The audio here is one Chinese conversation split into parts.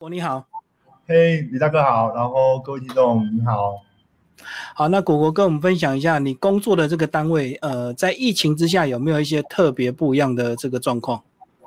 我你好，嘿，李大哥好，然后各位听众你好，好，那果果跟我们分享一下你工作的这个单位，呃，在疫情之下有没有一些特别不一样的这个状况？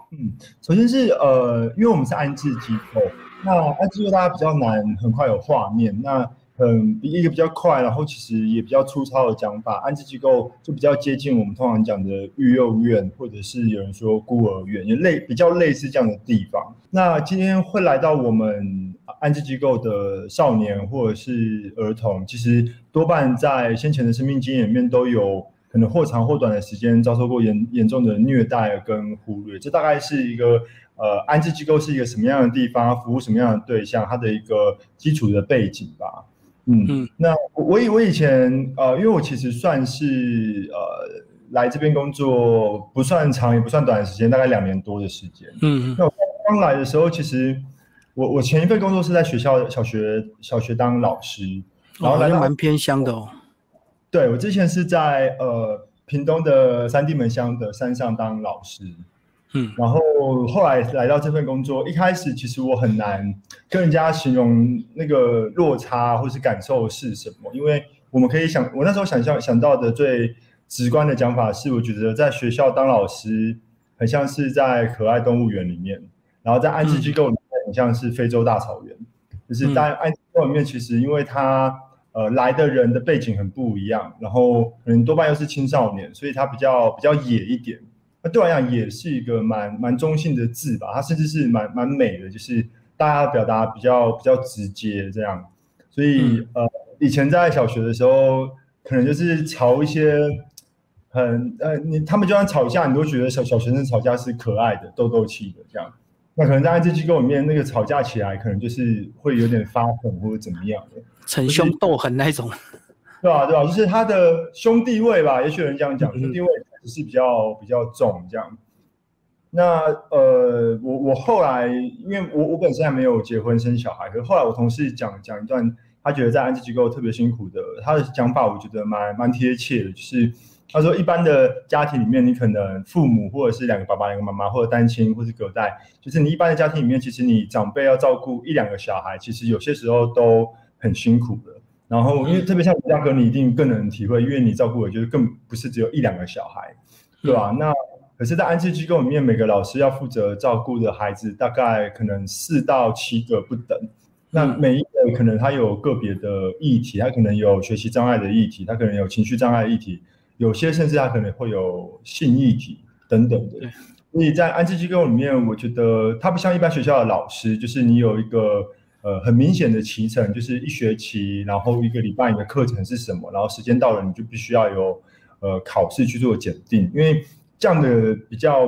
嗯，首先是呃，因为我们是安置机构，那安置机构大家比较难很快有画面，那。嗯，一个比较快，然后其实也比较粗糙的讲法，安置机构就比较接近我们通常讲的育幼院，或者是有人说孤儿院，也类比较类似这样的地方。那今天会来到我们安置机构的少年或者是儿童，其实多半在先前的生命经验里面都有可能或长或短的时间遭受过严严重的虐待跟忽略。这大概是一个呃安置机构是一个什么样的地方，服务什么样的对象，它的一个基础的背景吧。嗯嗯，那我以我以前呃，因为我其实算是呃来这边工作不算长也不算短的时间，大概两年多的时间。嗯嗯，那我刚来的时候，其实我我前一份工作是在学校小学小学当老师，然后来蛮偏乡的哦。对，我之前是在呃屏东的三地门乡的山上当老师。嗯，然后后来来到这份工作，一开始其实我很难跟人家形容那个落差或是感受是什么，因为我们可以想，我那时候想象想到的最直观的讲法是，我觉得在学校当老师很像是在可爱动物园里面，然后在安置机构里面很像是非洲大草原，就是在安置机构里面，其实因为他呃来的人的背景很不一样，然后可能多半又是青少年，所以他比较比较野一点。那对我来讲也是一个蛮蛮中性的字吧，它甚至是蛮蛮美的，就是大家表达比较比较直接这样。所以呃，以前在小学的时候，可能就是吵一些很呃，你他们就算吵架，你都觉得小小学生吵架是可爱的、逗逗气的这样。那可能在安置机构里面，那个吵架起来，可能就是会有点发狠或者怎么样的，逞凶斗狠那种。对吧？对吧？就是他的兄弟位吧，也许有人这样讲，兄弟位。是比较比较重这样，那呃，我我后来，因为我我本身还没有结婚生小孩，可是后来我同事讲讲一段，他觉得在安置机构特别辛苦的，他的讲法我觉得蛮蛮贴切的，就是他说一般的家庭里面，你可能父母或者是两个爸爸两个妈妈，或者单亲或者隔代，就是你一般的家庭里面，其实你长辈要照顾一两个小孩，其实有些时候都很辛苦的。然后，因为特别像李大哥，你一定更能体会，因为你照顾的就是更不是只有一两个小孩，对吧？那可是，在安置机构里面，每个老师要负责照顾的孩子大概可能四到七个不等。那每一个可能他有个别的议题，他可能有学习障碍的议题，他可能有情绪障碍的议题，有些甚至他可能会有性议题等等的。所以在安置机构里面，我觉得他不像一般学校的老师，就是你有一个。呃，很明显的期程就是一学期，然后一个礼拜你的课程是什么，然后时间到了你就必须要有呃考试去做检定，因为这样的比较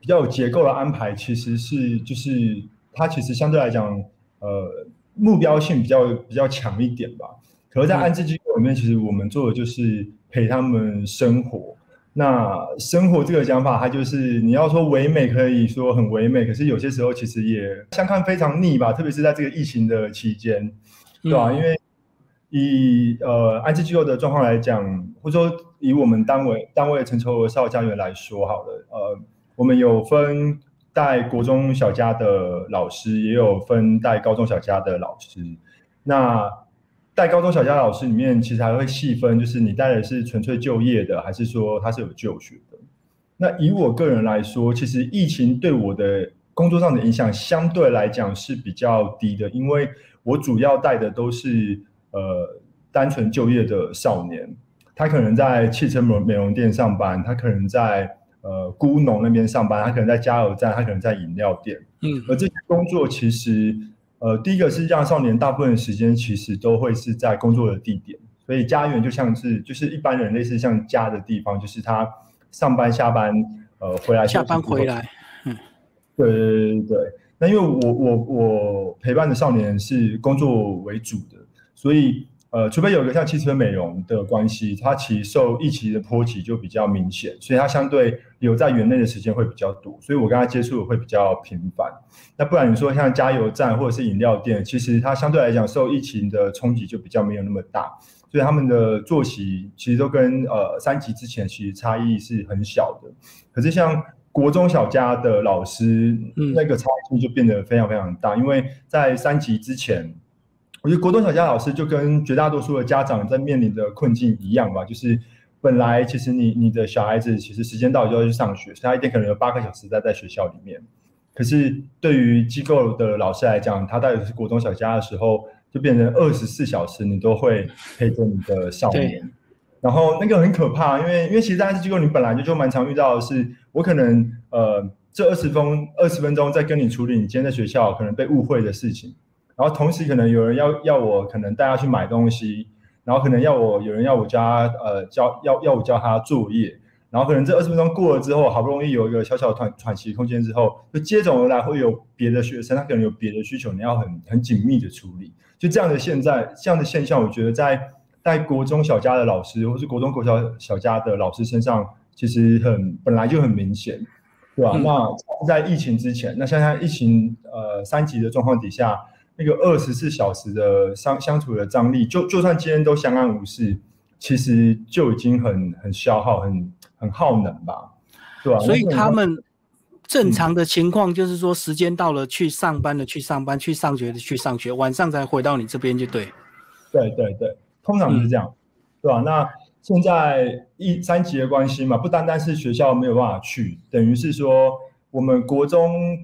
比较有结构的安排，其实是就是它其实相对来讲呃目标性比较比较强一点吧。可是，在安置机构里面，其实我们做的就是陪他们生活。那生活这个讲法，它就是你要说唯美，可以说很唯美，可是有些时候其实也相看非常腻吧，特别是在这个疫情的期间，对吧？因为以呃安置机构的状况来讲，或者说以我们单位单位陈筹少家园来说，好了，呃，我们有分带国中小家的老师，也有分带高中小家的老师，那。带高中小家老师里面，其实还会细分，就是你带的是纯粹就业的，还是说他是有就学的？那以我个人来说，其实疫情对我的工作上的影响相对来讲是比较低的，因为我主要带的都是呃单纯就业的少年，他可能在汽车美美容店上班，他可能在呃孤农那边上班，他可能在加油站，他可能在饮料店，嗯，而这些工作其实。呃，第一个是让少年大部分的时间其实都会是在工作的地点，所以家园就像是就是一般人类似像家的地方，就是他上班下班呃回来下班回来，嗯，对对对对。那因为我我我陪伴的少年是工作为主的，所以。呃，除非有一个像汽车美容的关系，它其实受疫情的波及就比较明显，所以它相对留在园内的时间会比较多，所以我跟他接触会比较频繁。那不然你说像加油站或者是饮料店，其实它相对来讲受疫情的冲击就比较没有那么大，所以他们的作息其实都跟呃三级之前其实差异是很小的。可是像国中小家的老师，那个差距就变得非常非常大。因为在三级之前，我觉得国中小家老师就跟绝大多数的家长在面临的困境一样吧，就是本来其实你你的小孩子其实时间到就要去上学，所以他一天可能有八个小时在在学校里面。可是对于机构的老师来讲，他到底是国中小家的时候，就变成二十四小时你都会陪着你的少年。然后那个很可怕，因为因为其实在机构，你本来就就蛮常遇到的是，我可能呃这二十分二十分钟在跟你处理你今天在学校可能被误会的事情，然后同时可能有人要要我可能带他去买东西，然后可能要我有人要我教他呃教要要我教他作业，然后可能这二十分钟过了之后，好不容易有一个小小的喘喘息空间之后，就接踵而来会有别的学生，他可能有别的需求，你要很很紧密的处理，就这样的现在这样的现象，我觉得在。在国中小家的老师，或是国中国小小家的老师身上，其实很本来就很明显，对吧？那在疫情之前，那现在疫情呃三级的状况底下，那个二十四小时的相相处的张力，就就算今天都相安无事，其实就已经很很消耗、很很耗能吧，对吧？所以他们正常的情况就是说，时间到了去上班的去上班，去上学的去上学，晚上才回到你这边就对。对对对。通常是这样，对吧？那现在一三级的关系嘛，不单单是学校没有办法去，等于是说我们国中、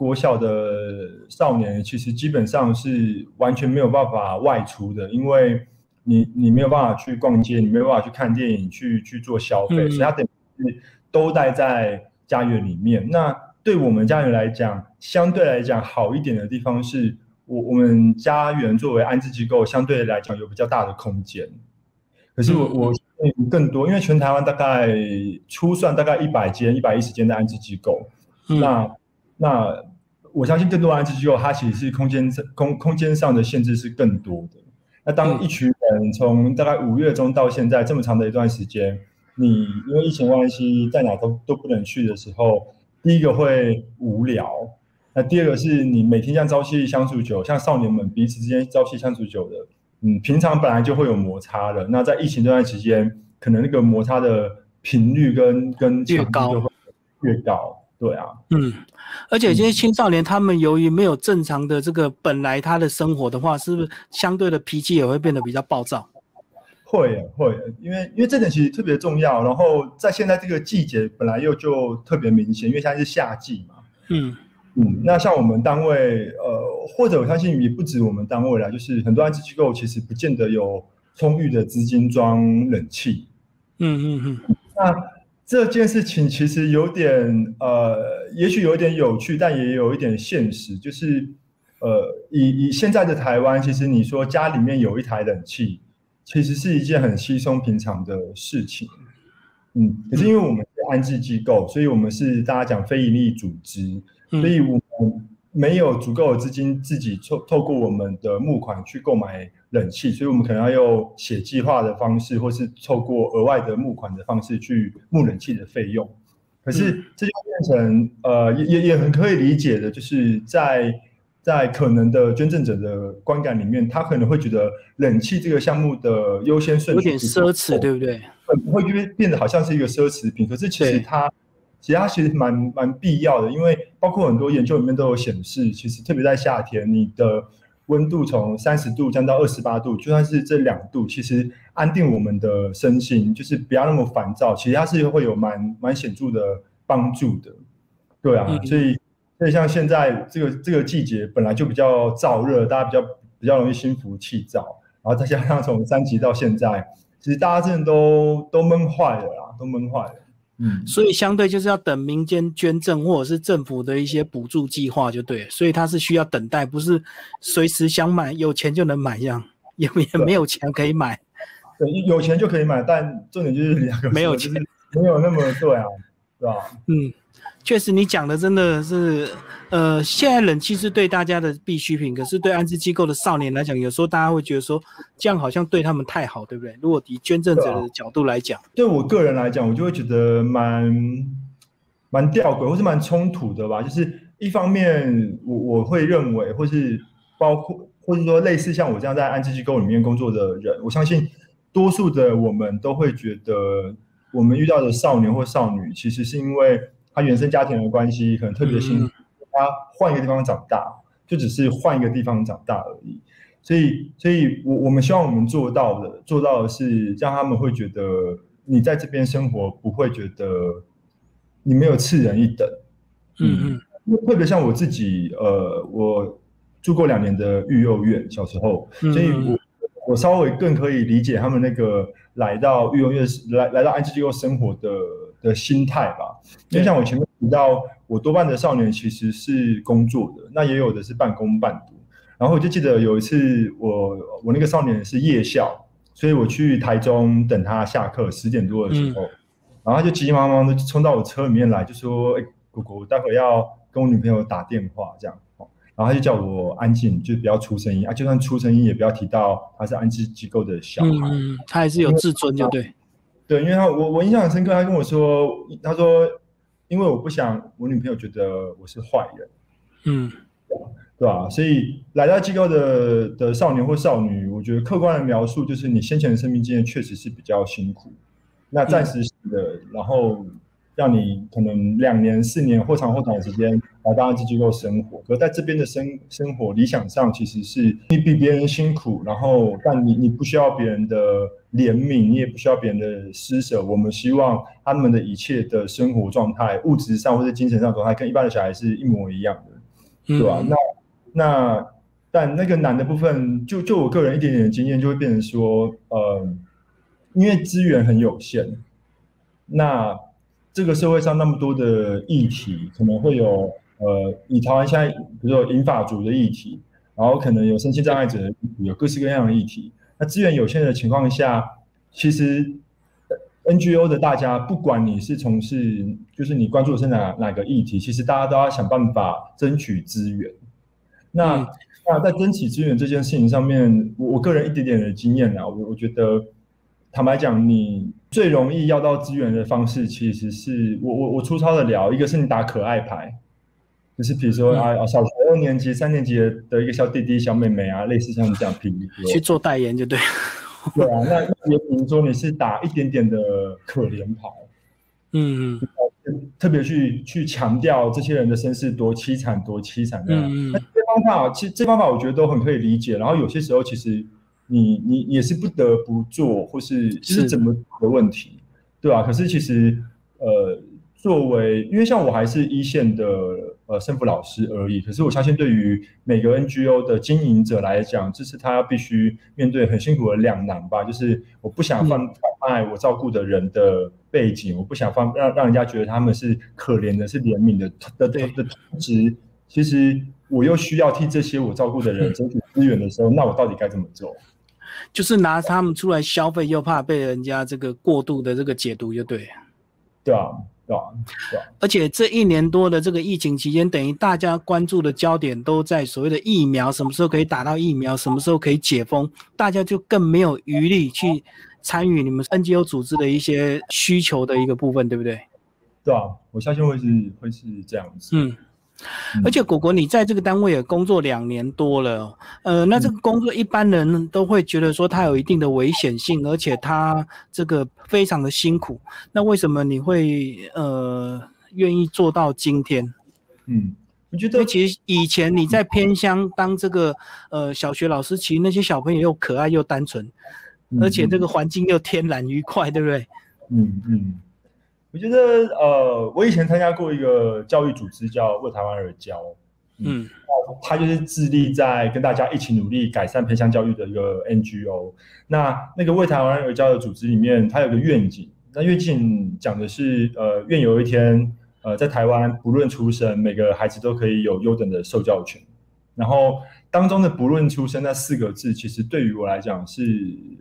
国小的少年，其实基本上是完全没有办法外出的，因为你你没有办法去逛街，你没有办法去看电影，去去做消费，所以他等于是都待在家园里面。那对我们家园来讲，相对来讲好一点的地方是。我我们家园作为安置机构，相对来讲有比较大的空间。可是我我更多，因为全台湾大概初算大概一百间、一百一十间的安置机构。那那我相信更多安置机构，它其实是空间空空间上的限制是更多的。那当一群人从大概五月中到现在这么长的一段时间，你因为疫情关系在哪都都不能去的时候，第一个会无聊。那第二个是你每天这样朝夕相处久，像少年们彼此之间朝夕相处久的，嗯，平常本来就会有摩擦的。那在疫情这段期间，可能那个摩擦的频率跟跟强度就会越高，对啊，嗯，而且这些青少年他们由于没有正常的这个本来他的生活的话，是不是相对的脾气也会变得比较暴躁？会会，因为因为这点其实特别重要。然后在现在这个季节本来又就特别明显，因为现在是夏季嘛，嗯。嗯，那像我们单位，呃，或者我相信也不止我们单位啦，就是很多安置机构其实不见得有充裕的资金装冷气。嗯嗯嗯。那这件事情其实有点，呃，也许有点有趣，但也有一点现实，就是，呃，以以现在的台湾，其实你说家里面有一台冷气，其实是一件很稀松平常的事情。嗯，可是因为我们是安置机构，所以我们是大家讲非营利组织。所以我们没有足够的资金自己透透过我们的募款去购买冷气，所以我们可能要用写计划的方式，或是透过额外的募款的方式去募冷气的费用。可是这就变成呃，也也也很可以理解的，就是在在可能的捐赠者的观感里面，他可能会觉得冷气这个项目的优先顺序有点奢侈，对不对？会变变得好像是一个奢侈品，可是其实它。其实它其实蛮蛮必要的，因为包括很多研究里面都有显示，其实特别在夏天，你的温度从三十度降到二十八度，就算是这两度，其实安定我们的身心，就是不要那么烦躁，其实它是会有蛮蛮显著的帮助的。对啊，所以所以像现在这个这个季节本来就比较燥热，大家比较比较容易心浮气躁，然后再加上从三级到现在，其实大家真的都都闷坏了啦，都闷坏了。嗯，所以相对就是要等民间捐赠或者是政府的一些补助计划就对，所以它是需要等待，不是随时想买有钱就能买一样，也也没有钱可以买。对，有钱就可以买，但重点就是两个没有钱，没有那么对啊，是吧？嗯。确实，你讲的真的是，呃，现在冷气是对大家的必需品，可是对安置机构的少年来讲，有时候大家会觉得说，这样好像对他们太好，对不对？如果以捐赠者的角度来讲，对我个人来讲，我就会觉得蛮蛮吊诡，或是蛮冲突的吧。就是一方面，我我会认为，或是包括，或者说类似像我这样在安置机构里面工作的人，我相信多数的我们都会觉得，我们遇到的少年或少女，其实是因为。他原生家庭的关系可能特别辛苦，他换一个地方长大，就只是换一个地方长大而已。所以，所以我我们希望我们做到的，做到的是让他们会觉得你在这边生活不会觉得你没有次人一等。嗯嗯，特别像我自己，呃，我住过两年的育幼院，小时候，所以我我稍微更可以理解他们那个来到育幼院来来到安置机构生活的的心态吧。就像我前面提到，我多半的少年其实是工作的，那也有的是半工半读。然后我就记得有一次，我我那个少年是夜校，所以我去台中等他下课十点多的时候，然后他就急急忙忙的冲到我车里面来，就说：“哎，姑姑，待会要跟我女朋友打电话，这样。”然后他就叫我安静，就不要出声音啊，就算出声音也不要提到他是安置机构的小孩。嗯，他还是有自尊，就对。对，因为他我我印象很深刻，他跟我说，他说，因为我不想我女朋友觉得我是坏人。嗯。对吧？所以来到机构的的少年或少女，我觉得客观的描述就是你先前的生命经验确实是比较辛苦，那暂时性的，然后让你可能两年、四年或长或短的时间来到这机构生活。可在这边的生生活，理想上其实是你比别人辛苦，然后但你你不需要别人的怜悯，你也不需要别人的施舍。我们希望他们的一切的生活状态，物质上或者精神上状态，跟一般的小孩是一模一样的，对吧？那那，但那个难的部分，就就我个人一点点的经验，就会变成说，呃，因为资源很有限，那这个社会上那么多的议题，可能会有，呃，以台湾现在，比如说银发族的议题，然后可能有身心障碍者的议题，有各式各样的议题。那资源有限的情况下，其实 NGO 的大家，不管你是从事，就是你关注的是哪哪个议题，其实大家都要想办法争取资源。那那在争取资源这件事情上面，我我个人一点点的经验啊，我我觉得，坦白讲，你最容易要到资源的方式，其实是我我我粗糙的聊，一个是你打可爱牌，就是比如说啊啊，小学二年级、三年级的一个小弟弟、小妹妹啊，类似像你这样比去做代言就对。对啊，那也比如说你是打一点点的可怜牌，嗯嗯。特别去去强调这些人的身世多凄惨多凄惨的，那这方法其实这方法我觉得都很可以理解。然后有些时候其实你你也是不得不做，或是是怎么的问题，对吧？可是其实呃。作为，因为像我还是一线的呃生辅老师而已，可是我相信对于每个 NGO 的经营者来讲，这是他必须面对很辛苦的两难吧。就是我不想放放碍我照顾的人的背景，我不想放让让人家觉得他们是可怜的、是怜悯的的的的同时，其实我又需要替这些我照顾的人争取资源的时候，那我到底该怎么做？就是拿他们出来消费，又怕被人家这个过度的这个解读，就对，对啊。而且这一年多的这个疫情期间，等于大家关注的焦点都在所谓的疫苗什么时候可以打到疫苗，什么时候可以解封，大家就更没有余力去参与你们 NGO 组织的一些需求的一个部分，对不对？对啊，我相信会是会是这样子。嗯。而且果果，你在这个单位也工作两年多了，呃，那这个工作一般人都会觉得说它有一定的危险性，而且它这个非常的辛苦。那为什么你会呃愿意做到今天？嗯，我觉得其实以前你在偏乡当这个呃小学老师，其实那些小朋友又可爱又单纯，而且这个环境又天然愉快，对不对？嗯嗯。我觉得，呃，我以前参加过一个教育组织，叫为台湾而教，嗯，他就是致力在跟大家一起努力改善偏乡教育的一个 NGO。那那个为台湾而教的组织里面，它有个愿景，那愿景讲的是，呃，愿有一天，呃，在台湾不论出身，每个孩子都可以有优等的受教权，然后。当中的“不论出身”那四个字，其实对于我来讲是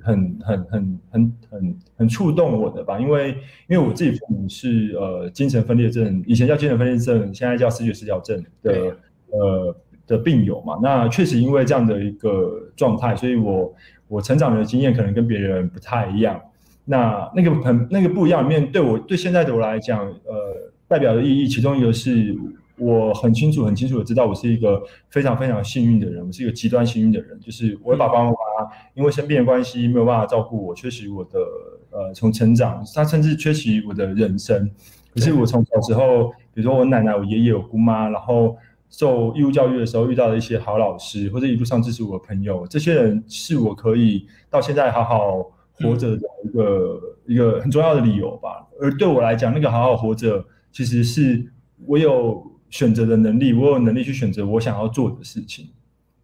很、很、很、很、很、很触动我的吧。因为，因为我自己父母是呃精神分裂症，以前叫精神分裂症，现在叫视觉失调症的呃的病友嘛。那确实因为这样的一个状态，所以我我成长的经验可能跟别人不太一样。那那个很那个不一样里面，对我对现在的我来讲，呃，代表的意义，其中一个是。我很清楚、很清楚的知道，我是一个非常非常幸运的人。我是一个极端幸运的人，就是我的爸爸妈妈因为生病的关系没有办法照顾我，缺席我的呃从成长，他甚至缺席我的人生。可是我从小时候，比如说我奶奶、我爷爷、我姑妈，然后受义务教育的时候遇到的一些好老师，或者一路上支持我的朋友，这些人是我可以到现在好好活着的一个一个很重要的理由吧。而对我来讲，那个好好活着，其实是我有选择的能力，我有能力去选择我想要做的事情。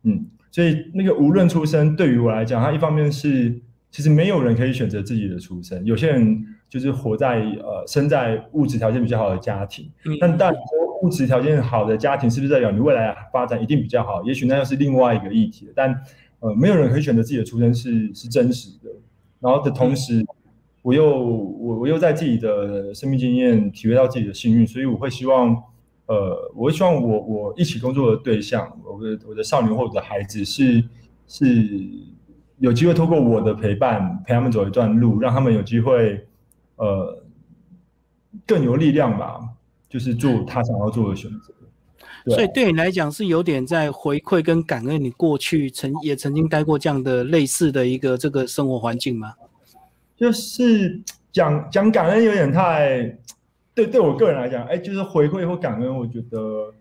嗯，所以那个无论出身，对于我来讲，它一方面是其实没有人可以选择自己的出身，有些人就是活在呃生在物质条件比较好的家庭，但但说物质条件好的家庭是不是代表你未来发展一定比较好？也许那又是另外一个议题。但呃，没有人可以选择自己的出身是是真实的。然后的同时，我又我我又在自己的生命经验体会到自己的幸运，所以我会希望。呃，我希望我我一起工作的对象，我的我的少年或者孩子是是有机会通过我的陪伴陪他们走一段路，让他们有机会呃更有力量吧，就是做他想要做的选择。所以对你来讲是有点在回馈跟感恩你过去曾也曾经待过这样的类似的一个这个生活环境吗？就是讲讲感恩有点太。对，对我个人来讲，哎，就是回馈或感恩，我觉得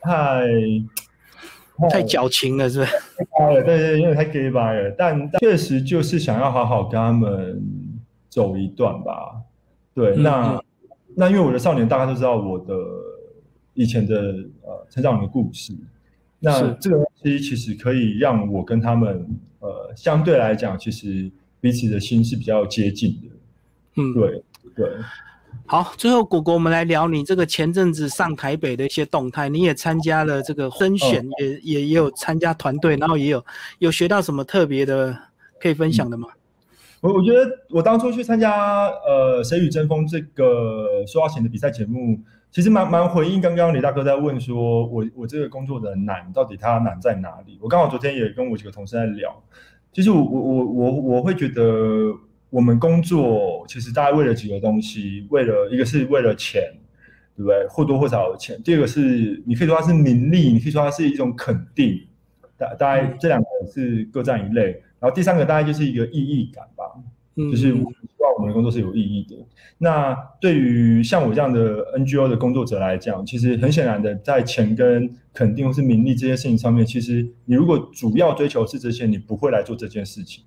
太太矫情了，是不是？对对，因为太 gay 白了。但确实就是想要好好跟他们走一段吧。对，那那因为我的少年大家都知道我的以前的呃成长的故事，那这个东西其实可以让我跟他们呃相对来讲，其实彼此的心是比较接近的。嗯，对对。好，最后果果，我们来聊你这个前阵子上台北的一些动态。你也参加了这个甄选，也也也有参加团队，然后也有有学到什么特别的可以分享的吗？我我觉得我当初去参加呃《谁与争锋》这个说话前的比赛节目，其实蛮蛮回应刚刚李大哥在问说，我我这个工作的难到底它难在哪里？我刚好昨天也跟我几个同事在聊，其实我我我我我会觉得。我们工作其实大概为了几个东西，为了一个是为了钱，对不对？或多或少的钱。第二个是你可以说它是名利，你可以说它是一种肯定。大大概这两个是各占一类。然后第三个大概就是一个意义感吧，就是希望我们的工作是有意义的。那对于像我这样的 NGO 的工作者来讲，其实很显然的，在钱跟肯定或是名利这些事情上面，其实你如果主要追求是这些，你不会来做这件事情。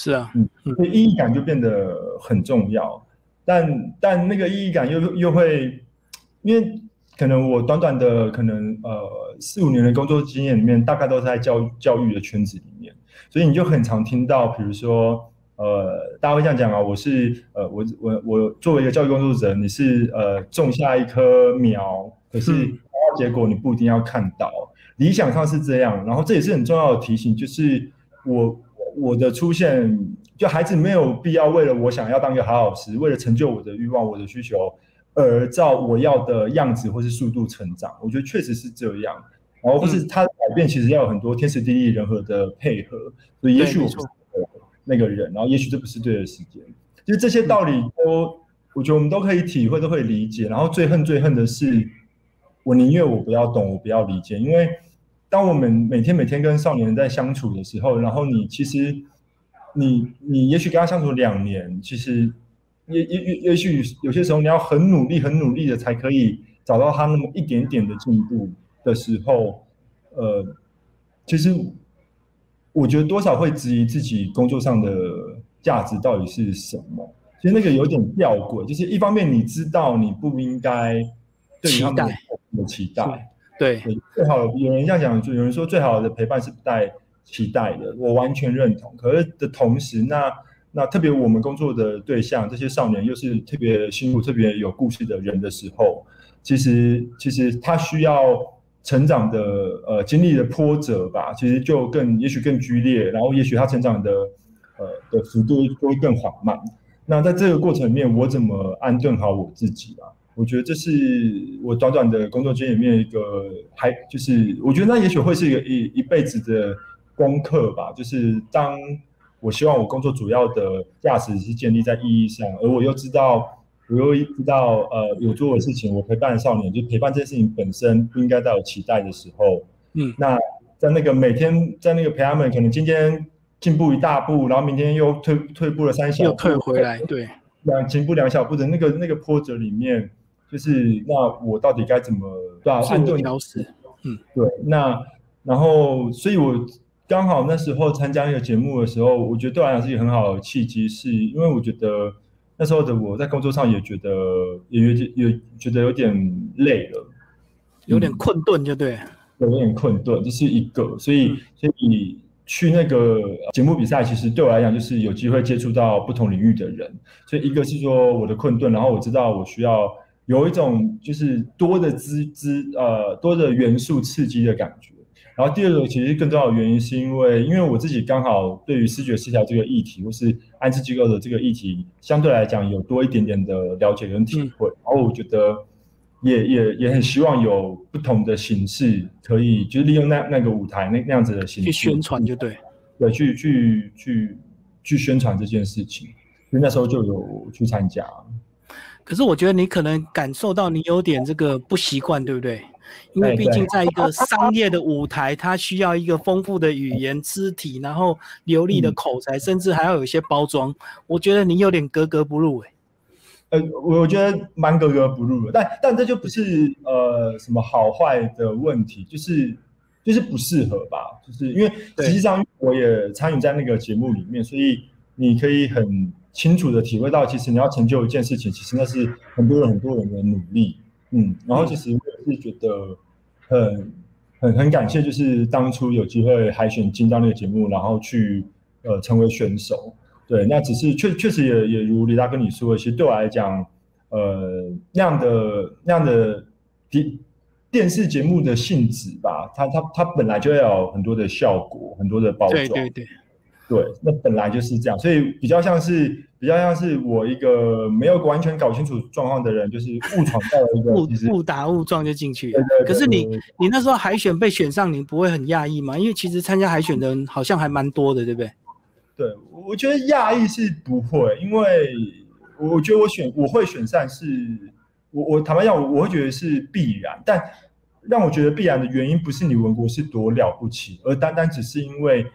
是啊，嗯，所以意义感就变得很重要，但但那个意义感又又会，因为可能我短短的可能呃四五年的工作经验里面，大概都是在教教育的圈子里面，所以你就很常听到，比如说呃，大家会这样讲啊，我是呃我我我作为一个教育工作者，你是呃种下一棵苗，可是结果你不一定要看到，理想上是这样，然后这也是很重要的提醒，就是我。我的出现，就孩子没有必要为了我想要当一个好老师，为了成就我的欲望、我的需求，而照我要的样子或是速度成长。我觉得确实是这样，然后或是他的改变，其实要有很多天时地利人和的配合。所以也许我不是那个人，然后也许这不是对的时间。其实这些道理都，我觉得我们都可以体会，都可以理解。然后最恨最恨的是，我宁愿我不要懂，我不要理解，因为。当我们每天每天跟少年人在相处的时候，然后你其实，你你也许跟他相处两年，其实也也也也许有些时候你要很努力很努力的才可以找到他那么一点点的进步的时候，呃，其实我觉得多少会质疑自己工作上的价值到底是什么。其实那个有点吊诡，就是一方面你知道你不应该对他们的期待。对，最好有人这样讲，就有人说最好的陪伴是不带期待的，我完全认同。可是的同时，那那特别我们工作的对象，这些少年又是特别辛苦、特别有故事的人的时候，其实其实他需要成长的呃经历的波折吧，其实就更也许更剧烈，然后也许他成长的呃的幅度会更缓慢。那在这个过程里面，我怎么安顿好我自己啊？我觉得这是我短短的工作经验里面一个，还就是我觉得那也许会是一个一一辈子的功课吧。就是当我希望我工作主要的价值是建立在意义上，而我又知道我又知道呃有做的事情，我陪伴少年，就陪伴这件事情本身不应该带有期待的时候，嗯，那在那个每天在那个陪他们，可能今天进步一大步，然后明天又退退步了三小步，又退回来，对，两进步两小步的那个那个波折里面。就是那我到底该怎么对吧？安顿调试，嗯，对，那然后所以我刚好那时候参加那个节目的时候，我觉得对我来讲是一个很好的契机，是因为我觉得那时候的我在工作上也觉得也有点有觉得有点累了，有点困顿，就对，有点困顿，这是一个，所以所以你。去那个节目比赛，其实对我来讲就是有机会接触到不同领域的人，所以一个是说我的困顿，然后我知道我需要有一种就是多的资资呃多的元素刺激的感觉，然后第二个其实更重要的原因是因为因为我自己刚好对于视觉失调这个议题或是安置机构的这个议题相对来讲有多一点点的了解跟体会，然后我觉得。也也也很希望有不同的形式，可以就是利用那那个舞台那那样子的形式去宣传，就对，对，去去去去宣传这件事情，所以那时候就有去参加。可是我觉得你可能感受到你有点这个不习惯，对不对？因为毕竟在一个商业的舞台，它需要一个丰富的语言、肢体，然后流利的口才，甚至还要有一些包装。我觉得你有点格格不入，哎。呃，我觉得蛮格格不入的，但但这就不是呃什么好坏的问题，就是就是不适合吧，就是因为实际上我也参与在那个节目里面，所以你可以很清楚的体会到，其实你要成就一件事情，其实那是很多人很多人的努力，嗯，然后其实我是觉得很很很感谢，就是当初有机会海选进到那个节目，然后去呃成为选手。对，那只是确确实也也如李大跟你说的，其实对我来讲，呃，那样的那样的电电视节目的性质吧，它它它本来就要有很多的效果，很多的包装，对对对，对，那本来就是这样，所以比较像是比较像是我一个没有完全搞清楚状况的人，就是误闯到了一个误误打误撞就进去，可是你你那时候海选被选上，你不会很讶异吗？因为其实参加海选的人好像还蛮多的，对不对？对，我觉得讶异是不会，因为我觉得我选我会选上是，我我坦白讲，我我会觉得是必然。但让我觉得必然的原因，不是你文国是多了不起，而单单只是因为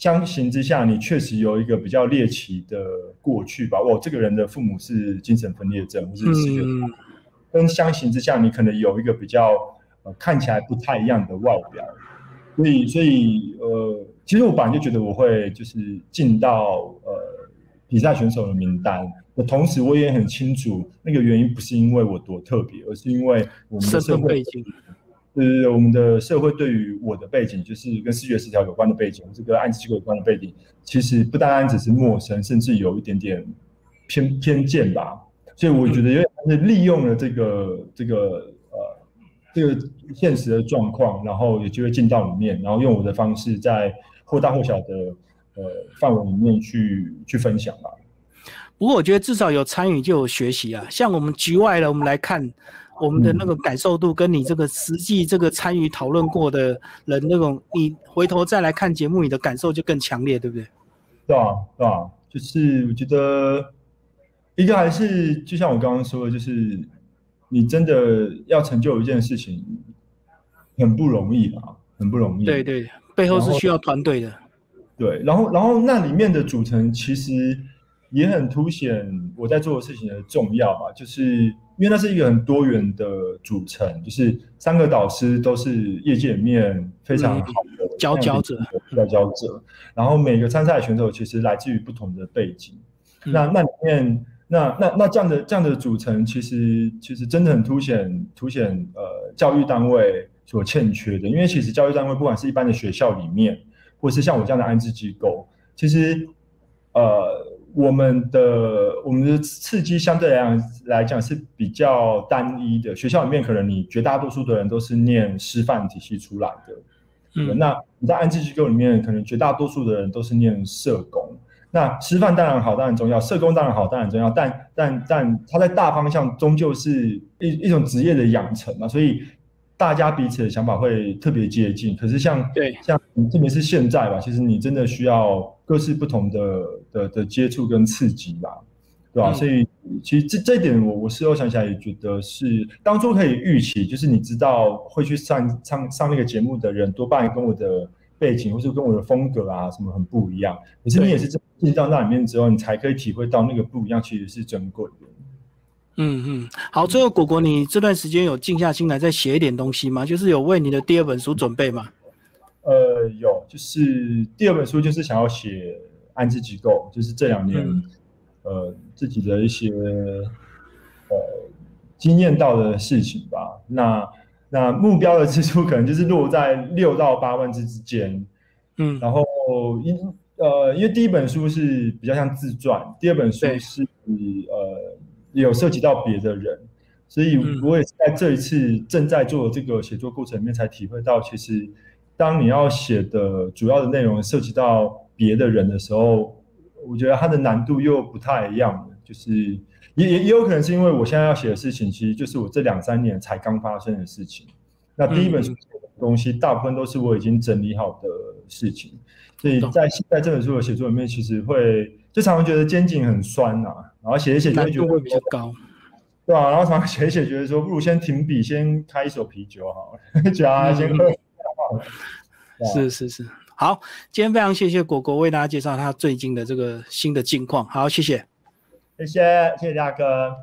相形之下，你确实有一个比较猎奇的过去吧。我这个人的父母是精神分裂症，或是是跟相形之下，你可能有一个比较呃看起来不太一样的外表。所以，所以呃。其实我本来就觉得我会就是进到呃比赛选手的名单，的同时我也很清楚那个原因不是因为我多特别，而是因为我们的社会背景，对对对，我们的社会对于我的背景，就是跟视觉失调有关的背景，这个暗机构有关的背景，其实不单单只是陌生，甚至有一点点偏偏见吧。所以我觉得有点是利用了这个这个呃。这个现实的状况，然后有机会进到里面，然后用我的方式在或大或小的呃范围里面去去分享吧。不过我觉得至少有参与就有学习啊。像我们局外的，我们来看我们的那个感受度，跟你这个实际这个参与讨论过的人那种，你回头再来看节目，你的感受就更强烈，对不对？对啊，对啊，就是我觉得一个还是就像我刚刚说的，就是。你真的要成就一件事情，很不容易啊，很不容易。对对，背后是需要团队的。对，然后然后那里面的组成其实也很凸显我在做的事情的重要吧，就是因为那是一个很多元的组成，就是三个导师都是业界里面非常好的佼佼者，佼佼者。然后每个参赛选手其实来自于不同的背景，那那里面。那那那这样的这样的组成，其实其实真的很凸显凸显呃教育单位所欠缺的，因为其实教育单位不管是一般的学校里面，或是像我这样的安置机构，其实呃我们的我们的刺激相对来讲来讲是比较单一的，学校里面可能你绝大多数的人都是念师范体系出来的，嗯，那你在安置机构里面，可能绝大多数的人都是念社工。那师范当然好，当然重要；社工当然好，当然重要。但但但，它在大方向终究是一一种职业的养成嘛，所以大家彼此的想法会特别接近。可是像对像特别是现在吧，其实你真的需要各式不同的的的接触跟刺激吧，对吧？所以其实这这一点，我我事后想起来也觉得是当初可以预期，就是你知道会去上上上那个节目的人，多半跟我的。背景或是跟我的风格啊什么很不一样，可是你也是进到那里面之后，你才可以体会到那个不一样其实是珍贵的。嗯嗯，好，最后果果，你这段时间有静下心来再写一点东西吗？就是有为你的第二本书准备吗？呃，有，就是第二本书就是想要写安置机构，就是这两年呃自己的一些呃经验到的事情吧。那那目标的支出可能就是落在六到八万字之间。嗯，然后因呃，因为第一本书是比较像自传，第二本书是呃。有涉及到别的人，所以我也是在这一次正在做这个写作过程里面才体会到，其实当你要写的主要的内容涉及到别的人的时候，我觉得它的难度又不太一样就是也也也有可能是因为我现在要写的事情，其实就是我这两三年才刚发生的事情。那第一本书的东西，大部分都是我已经整理好的事情，所以在现在这本书的写作里面，其实会。就常常觉得肩颈很酸呐，然后写一写就会觉得比较高，对啊？然后常常写一写觉得说，不如先停笔，先开一手啤酒好了，加先喝。是是是，好，今天非常谢谢果果为大家介绍他最近的这个新的近况，好，谢谢，谢谢谢谢大哥。